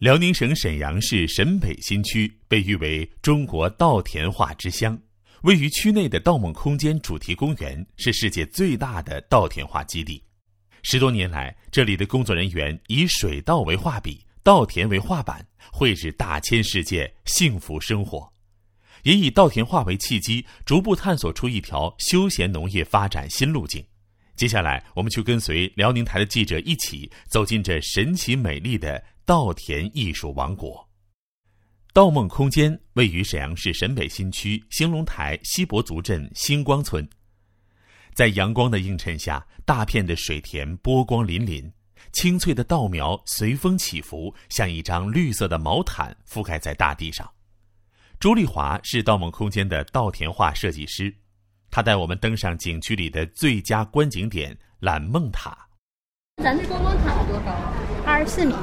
辽宁省沈阳市沈北新区被誉为中国稻田画之乡，位于区内的稻梦空间主题公园是世界最大的稻田画基地。十多年来，这里的工作人员以水稻为画笔，稻田为画板，绘制大千世界，幸福生活。也以稻田画为契机，逐步探索出一条休闲农业发展新路径。接下来，我们就跟随辽宁台的记者一起走进这神奇美丽的稻田艺术王国。稻梦空间位于沈阳市沈北新区兴隆台西伯族镇星光村，在阳光的映衬下，大片的水田波光粼粼，青翠的稻苗随风起伏，像一张绿色的毛毯覆盖在大地上。朱丽华是稻梦空间的稻田画设计师。他带我们登上景区里的最佳观景点揽梦塔。咱这观光塔多高？二十四米，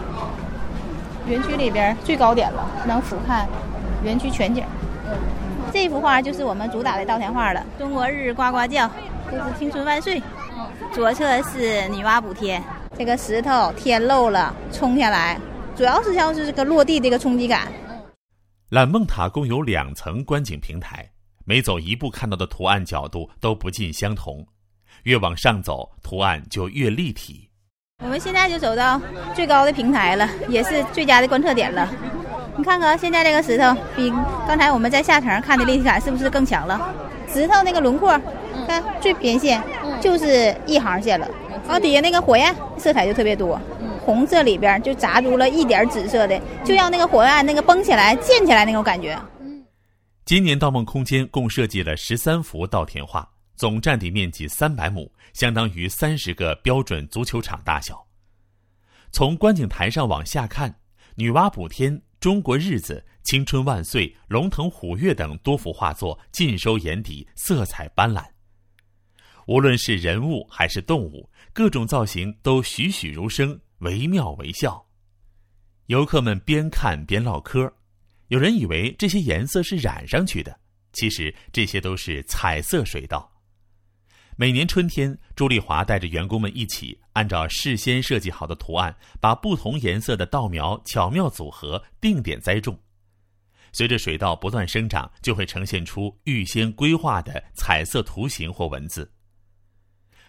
园区里边最高点了，能俯瞰园区全景。这幅画就是我们主打的稻田画了，中国日呱呱叫，这是青春万岁。左侧是女娲补天，这个石头天漏了冲下来，主要是像是这个落地这个冲击感。揽梦塔共有两层观景平台。每走一步，看到的图案角度都不尽相同，越往上走，图案就越立体。我们现在就走到最高的平台了，也是最佳的观测点了。你看看现在这个石头，比刚才我们在下层看的立体感是不是更强了？石头那个轮廓，看最边线就是一行线了，然后底下那个火焰色彩就特别多，红色里边就杂入了一点紫色的，就让那个火焰那个崩起来、溅起来那种感觉。今年盗梦空间共设计了十三幅稻田画，总占地面积三百亩，相当于三十个标准足球场大小。从观景台上往下看，女娲补天、中国日子、青春万岁、龙腾虎跃等多幅画作尽收眼底，色彩斑斓。无论是人物还是动物，各种造型都栩栩如生，惟妙惟肖。游客们边看边唠嗑。有人以为这些颜色是染上去的，其实这些都是彩色水稻。每年春天，朱丽华带着员工们一起，按照事先设计好的图案，把不同颜色的稻苗巧妙组合，定点栽种。随着水稻不断生长，就会呈现出预先规划的彩色图形或文字。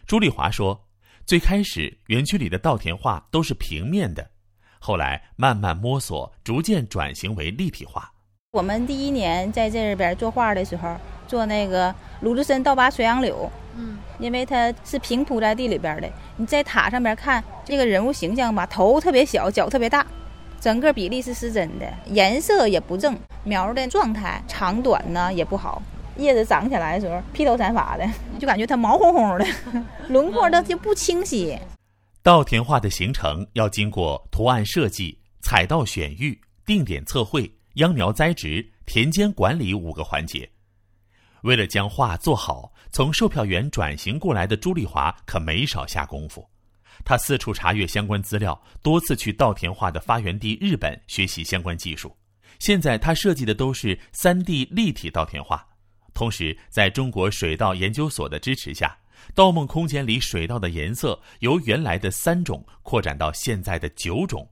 朱丽华说：“最开始，园区里的稻田画都是平面的。”后来慢慢摸索，逐渐转型为立体画。我们第一年在这边作画的时候，做那个鲁智深倒拔垂杨柳，嗯，因为它是平铺在地里边的。你在塔上边看这个人物形象吧，头特别小，脚特别大，整个比例是失真的，颜色也不正，苗的状态长短呢也不好，叶子长起来的时候披头散发的，就感觉它毛烘烘的，轮廓它就不清晰。稻田画的形成要经过图案设计、彩稻选育、定点测绘、秧苗栽植、田间管理五个环节。为了将画做好，从售票员转型过来的朱丽华可没少下功夫。他四处查阅相关资料，多次去稻田画的发源地日本学习相关技术。现在他设计的都是三 D 立体稻田画，同时在中国水稻研究所的支持下。稻梦空间里水稻的颜色由原来的三种扩展到现在的九种，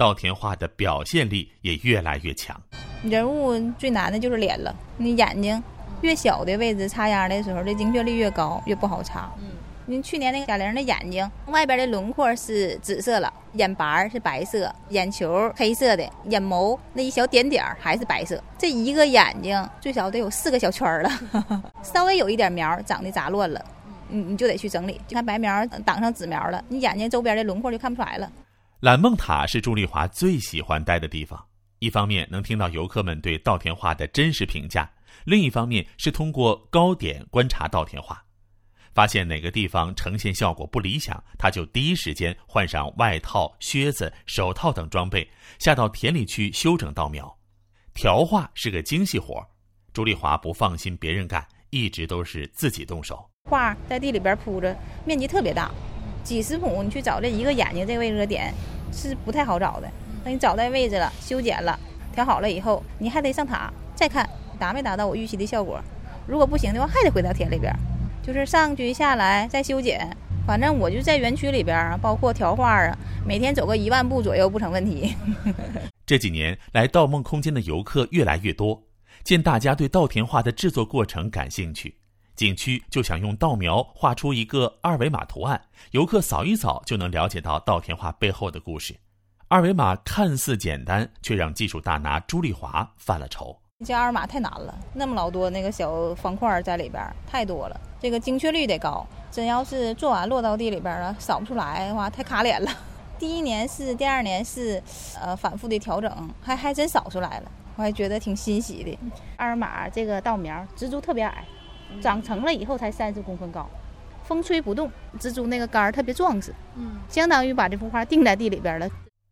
稻田画的表现力也越来越强。人物最难的就是脸了，你眼睛越小的位置插秧的时候，这精确率越高，越不好插。嗯，你去年那个贾玲的眼睛外边的轮廓是紫色了，眼白是白色，眼球黑色的，眼眸那一小点点还是白色。这一个眼睛最少得有四个小圈了，稍微有一点苗长得杂乱了。你你就得去整理，就看白苗挡上紫苗了，你眼睛周边的轮廓就看不出来了。揽梦塔是朱丽华最喜欢待的地方，一方面能听到游客们对稻田画的真实评价，另一方面是通过高点观察稻田画，发现哪个地方呈现效果不理想，他就第一时间换上外套、靴子、手套等装备，下到田里去修整稻苗。调画是个精细活，朱丽华不放心别人干，一直都是自己动手。画在地里边铺着，面积特别大，几十亩，你去找这一个眼睛这位置的点是不太好找的。等你找到位置了，修剪了，调好了以后，你还得上塔再看达没达到我预期的效果。如果不行的话，还得回到田里边，就是上去下来再修剪，反正我就在园区里边啊，包括调画啊，每天走个一万步左右不成问题。这几年来盗梦空间的游客越来越多，见大家对稻田画的制作过程感兴趣，景区就想用稻苗画出一个二维码图案，游客扫一扫就能了解到稻田画背后的故事。二维码看似简单，却让技术大拿朱丽华犯了愁。这二维码太难了，那么老多那个小方块在里边，太多了，这个精确率得高。真要是做完落到地里边了，扫不出来的话，太卡脸了。第一年是，第二年是，呃，反复的调整，还还真扫出来了，我还觉得挺欣喜的。二维码这个稻苗植株特别矮，长成了以后才三十公分高，风吹不动，蜘蛛那个杆儿特别壮实，嗯，相当于把这幅画定在地里边了。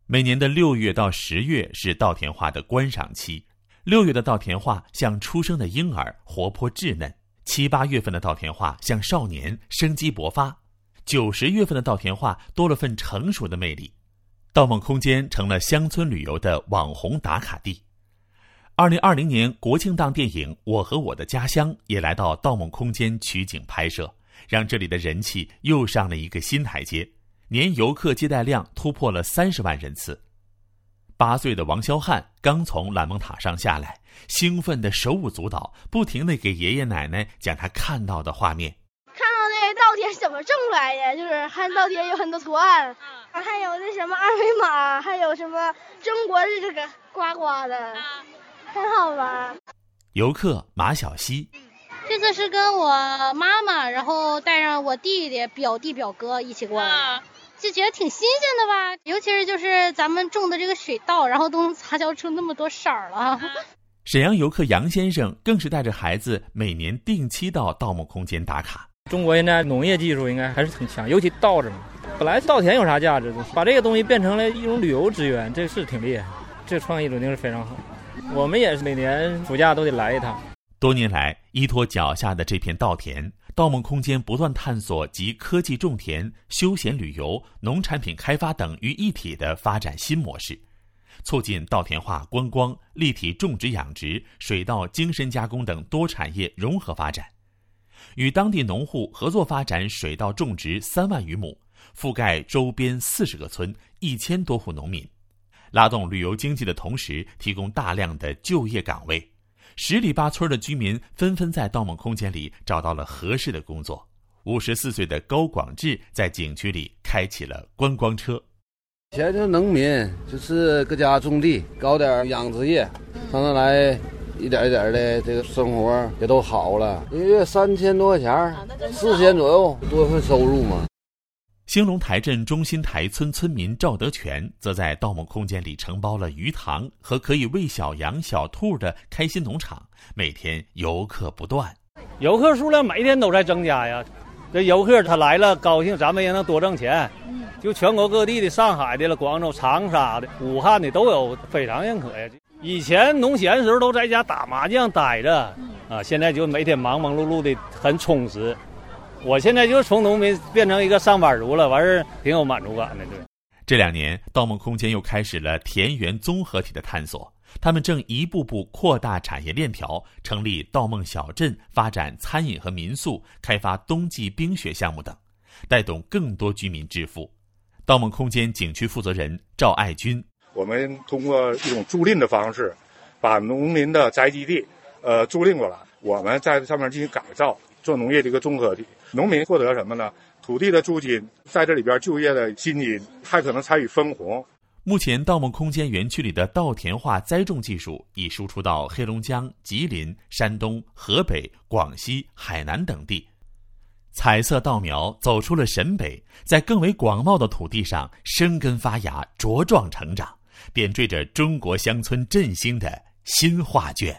每年的六月到十月是稻田画的观赏期。六月的稻田画像出生的婴儿，活泼稚嫩；七八月份的稻田画像少年，生机勃发；九十月份的稻田画多了份成熟的魅力。盗梦空间成了乡村旅游的网红打卡地。二零二零年国庆档电影《我和我的家乡》也来到盗梦空间取景拍摄，让这里的人气又上了一个新台阶，年游客接待量突破了三十万人次。八岁的王肖汉刚从蓝梦塔上下来，兴奋的手舞足蹈，不停的给爷爷奶奶讲他看到的画面。看到那稻田怎么种出来的？就是看稻田有很多图案，还有那什么二维码，还有什么中国的这个呱呱的，很好玩。游客马小西，这次是跟我妈妈，然后带上我弟弟、表弟、表哥一起过来。就觉得挺新鲜的吧，尤其是就是咱们种的这个水稻，然后都能杂交出那么多色儿了。沈阳游客杨先生更是带着孩子每年定期到盗墓空间打卡。中国现在农业技术应该还是挺强，尤其稻子嘛，本来稻田有啥价值？把这个东西变成了一种旅游资源，这是挺厉害，这创意肯定是非常好。我们也是每年暑假都得来一趟。多年来，依托脚下的这片稻田。盗梦空间不断探索集科技种田、休闲旅游、农产品开发等于一体的发展新模式，促进稻田化、观光、立体种植养殖、水稻精深加工等多产业融合发展，与当地农户合作发展水稻种植三万余亩，覆盖周边四十个村一千多户农民，拉动旅游经济的同时，提供大量的就业岗位。十里八村的居民纷纷在盗梦空间里找到了合适的工作。五十四岁的高广志在景区里开启了观光车。以前就是农民，就是搁家种地，搞点养殖业，上那来，一点一点的，这个生活也都好了。一个月三千多块钱，四千左右，多份收入嘛。兴隆台镇中心台村村民赵德全则在盗梦空间里承包了鱼塘和可以喂小羊、小兔的开心农场，每天游客不断。游客数量每天都在增加呀，这游客他来了高兴，咱们也能多挣钱。就全国各地的、上海的了、广州、长沙的、武汉的都有，非常认可呀。以前农闲时候都在家打麻将待着，啊，现在就每天忙忙碌碌的，很充实。我现在就从农民变成一个上班族了，完事儿挺有满足感的。对，这两年，盗梦空间又开始了田园综合体的探索。他们正一步步扩大产业链条，成立盗梦小镇，发展餐饮和民宿，开发冬季冰雪项目等，带动更多居民致富。盗梦空间景区负责人赵爱军：我们通过一种租赁的方式，把农民的宅基地，呃，租赁过来，我们在上面进行改造，做农业的一个综合体。农民获得什么呢？土地的租金，在这里边就业的薪金，还可能参与分红。目前，盗梦空间园区里的稻田化栽种技术已输出到黑龙江、吉林、山东、河北、广西、海南等地。彩色稻苗走出了陕北，在更为广袤的土地上生根发芽、茁壮成长，点缀着中国乡村振兴的新画卷。